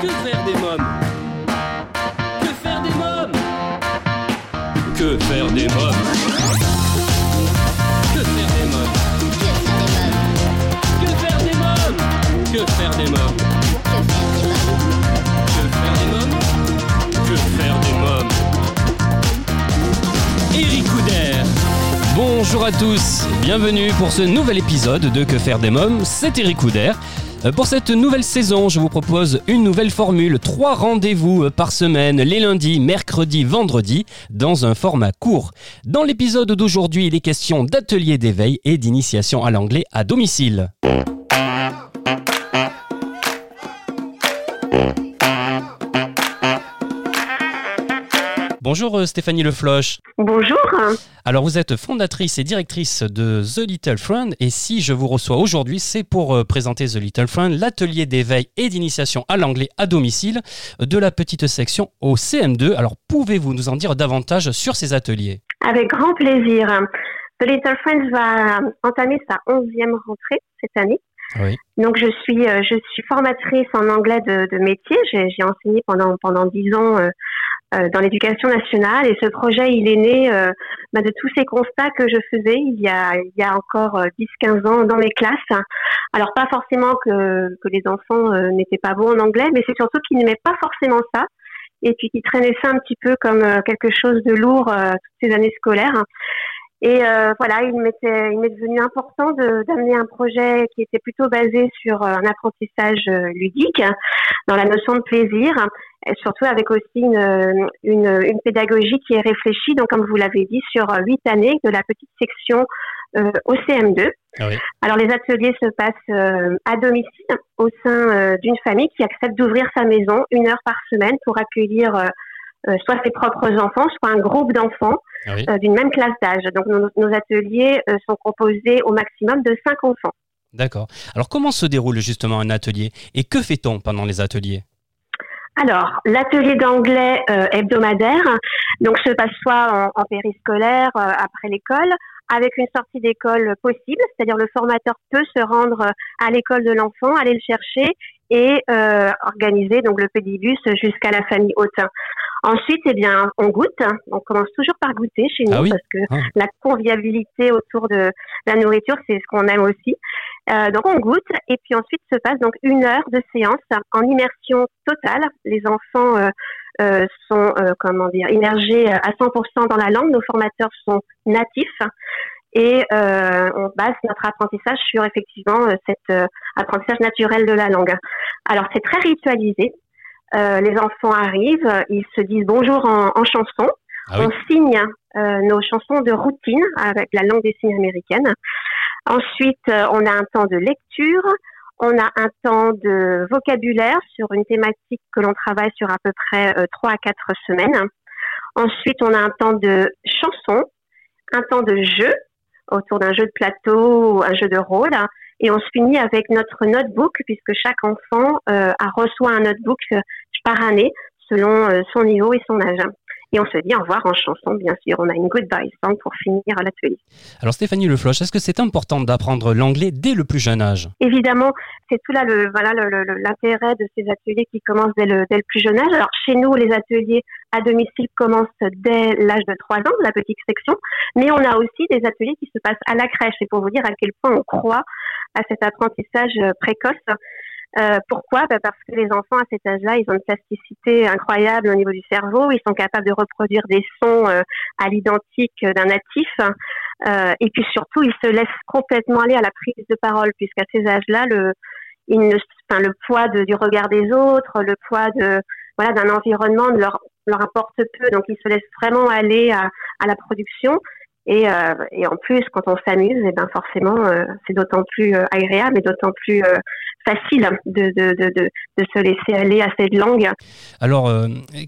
Que faire des mômes Que faire des mômes Que faire des mômes Que faire des mômes Que faire des mômes Que faire des mômes Que faire des mômes Que faire des mômes Eric Couder. Bonjour à tous, bienvenue pour ce nouvel épisode de Que faire des mômes, c'est Eric Couder. Euh, Pour cette nouvelle saison, je vous propose une nouvelle formule, trois rendez-vous euh, par semaine, les lundis, mercredis, vendredis, dans un format court. Dans l'épisode d'aujourd'hui, il est question d'ateliers d'éveil et d'initiation à l'anglais à domicile. Bonjour euh, Stéphanie Lefloche. Bonjour. Alors vous êtes fondatrice et directrice de The Little Friend et si je vous reçois aujourd'hui, c'est pour euh, présenter The Little Friend, l'atelier d'éveil et d'initiation à l'anglais à domicile de la petite section au CM2. Alors pouvez-vous nous en dire davantage sur ces ateliers? Avec grand plaisir. The Little Friends va entamer sa onzième rentrée cette année. Oui. Donc je suis euh, je suis formatrice en anglais de, de métier. J'ai enseigné pendant pendant dix ans euh, dans l'éducation nationale et ce projet il est né euh, bah, de tous ces constats que je faisais il y a il y a encore 10-15 ans dans les classes. Alors pas forcément que que les enfants euh, n'étaient pas bons en anglais, mais c'est surtout qu'ils n'aimaient pas forcément ça et puis qu'ils traînaient ça un petit peu comme euh, quelque chose de lourd euh, toutes ces années scolaires. Et euh, voilà, il m'était, il m'est devenu important de, d'amener un projet qui était plutôt basé sur euh, un apprentissage euh, ludique, dans la notion de plaisir, et surtout avec aussi une, une, une pédagogie qui est réfléchie, donc comme vous l'avez dit, sur euh, huit années de la petite section euh, au CM2. Ah oui. Alors les ateliers se passent euh, à domicile au sein euh, d'une famille qui accepte d'ouvrir sa maison une heure par semaine pour accueillir euh, euh, soit ses propres enfants, soit un groupe d'enfants Ah oui. euh, d'une même classe d'âge. Donc nos, nos ateliers euh, sont composés au maximum de cinq enfants. D'accord. Alors comment se déroule justement un atelier et que fait-on pendant les ateliers? Alors, l'atelier d'anglais euh, hebdomadaire donc se passe soit en, en périscolaire euh, après l'école, avec une sortie d'école possible, c'est-à-dire le formateur peut se rendre euh, à l'école de l'enfant, aller le chercher et euh, organiser donc le pédibus jusqu'à la famille haute. Ensuite, eh bien, on goûte. On commence toujours par goûter chez nous Ah oui parce que Ah. la convivialité autour de la nourriture, c'est ce qu'on aime aussi. Euh, donc on goûte et puis ensuite se passe donc une heure de séance en immersion totale. Les enfants euh, euh, sont euh, comment dire immergés à 100% dans la langue. Nos formateurs sont natifs et euh, on base notre apprentissage sur effectivement euh, cet euh, apprentissage naturel de la langue. Alors c'est très ritualisé. Euh, les enfants arrivent, ils se disent bonjour en, en chanson. Ah oui. On signe euh, nos chansons de routine avec la langue des signes américaine. Ensuite, euh, on a un temps de lecture, on a un temps de vocabulaire sur une thématique que l'on travaille sur à peu près euh, trois à quatre semaines. Ensuite, on a un temps de chanson, un temps de jeu autour d'un jeu de plateau ou un jeu de rôle. Et on se finit avec notre notebook puisque chaque enfant euh, a reçoit un notebook par année selon son niveau et son âge. Et on se dit au revoir en chanson, bien sûr. On a une goodbye song pour finir l'atelier. Alors Stéphanie Lefloche, est-ce que c'est important d'apprendre l'anglais dès le plus jeune âge? Évidemment, c'est tout là le voilà l'intérêt de ces ateliers qui commencent dès le, dès le plus jeune âge. Alors chez nous, les ateliers à domicile commencent dès l'âge de 3 ans, la petite section, mais on a aussi des ateliers qui se passent à la crèche. Et pour vous dire à quel point on croit à cet apprentissage précoce. Euh, pourquoi? Bah, Parce que les enfants à cet âge-là, ils ont une plasticité incroyable au niveau du cerveau. Ils sont capables de reproduire des sons euh, à l'identique d'un natif. Euh, et puis surtout, ils se laissent complètement aller à la prise de parole, puisqu'à ces âges-là, le, ils ne, enfin, le poids de, du regard des autres, le poids de voilà d'un environnement ne leur, leur importe peu. Donc, ils se laissent vraiment aller à, à la production. Et, euh, et en plus, quand on s'amuse, et ben forcément, euh, c'est d'autant plus euh, agréable et d'autant plus euh, facile de, de, de, de, de se laisser aller à cette langue. Alors,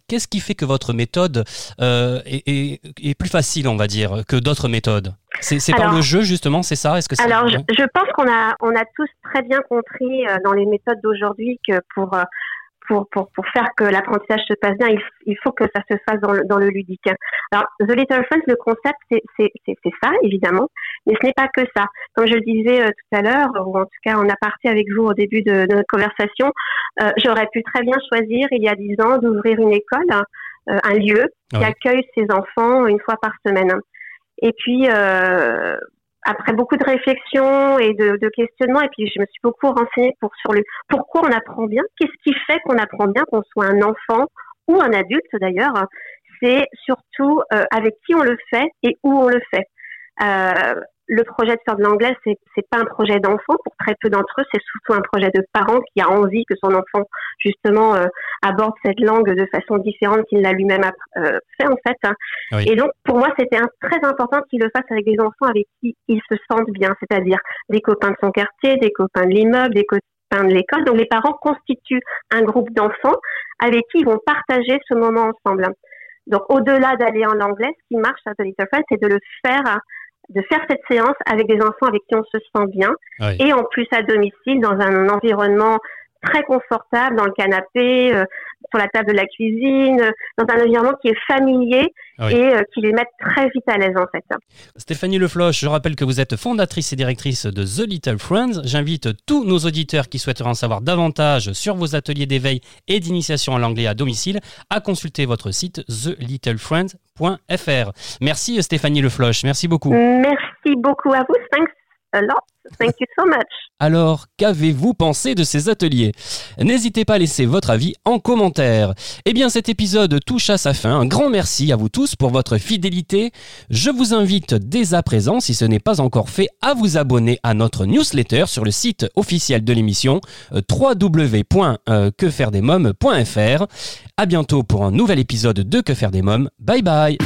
qu'est-ce qui fait que votre méthode est, est- est plus facile, on va dire, que d'autres méthodes? C'est par le jeu, justement, c'est ça? Est-ce que Alors, je, pense qu'on a, on a tous très bien compris dans les méthodes d'aujourd'hui que pour, pour, pour, pour faire que l'apprentissage se passe bien, il, il, faut que ça se fasse dans le, dans le ludique. Alors, The Little Friends, le concept, c'est ça, évidemment, mais ce n'est pas que ça. Comme je le disais euh, tout à l'heure, ou en tout cas en aparté avec vous au début de, de notre conversation, euh, j'aurais pu très bien choisir, il y a dix ans, d'ouvrir une école, euh, un lieu qui accueille ses enfants une fois par semaine. Et puis, après beaucoup de réflexions et de, de, questionnements, et puis je me suis beaucoup renseignée pour sur le pourquoi on apprend bien, qu'est-ce qui fait qu'on apprend bien, qu'on soit un enfant ou un adulte d'ailleurs, c'est surtout euh, avec qui on le fait et où on le fait. Euh, le projet de faire de l'anglais, c'est c'est pas un projet d'enfant pour très peu d'entre eux, c'est surtout un projet de parent qui a envie que son enfant justement euh, aborde cette langue de façon différente qu'il l'a lui-même euh, fait en fait. Oui. Et donc pour moi, c'était très important qu'il le fasse avec des enfants avec qui il se sentent bien, c'est-à-dire des copains de son quartier, des copains de l'immeuble, des copains de l'école. Donc les parents constituent un groupe d'enfants avec qui ils vont partager ce moment ensemble. Donc au-delà d'aller en anglais, ce qui marche à The Little Friends, c'est de le faire de faire cette séance avec des enfants avec qui on se sent bien oui. et en plus à domicile dans un environnement très confortable dans le canapé, euh, sur la table de la cuisine, dans un environnement qui est familier oui. et euh, qui les met très vite à l'aise en fait. Stéphanie Lefloche, je rappelle que vous êtes fondatrice et directrice de The Little Friends. J'invite tous nos auditeurs qui souhaiteraient en savoir davantage sur vos ateliers d'éveil et d'initiation à l'anglais à domicile à consulter votre site thelittlefriends.fr. Merci Stéphanie Lefloche, merci beaucoup. Merci beaucoup à vous, thanks a lot. Thank you so much. Alors, qu'avez-vous pensé de ces ateliers? N'hésitez pas à laisser votre avis en commentaire. Eh bien, cet épisode touche à sa fin. Un grand merci à vous tous pour votre fidélité. Je vous invite dès à présent, si ce n'est pas encore fait, à vous abonner à notre newsletter sur le site officiel de l'émission www.quefairedesmoms.fr. À bientôt pour un nouvel épisode de Que faire des mômes. Bye bye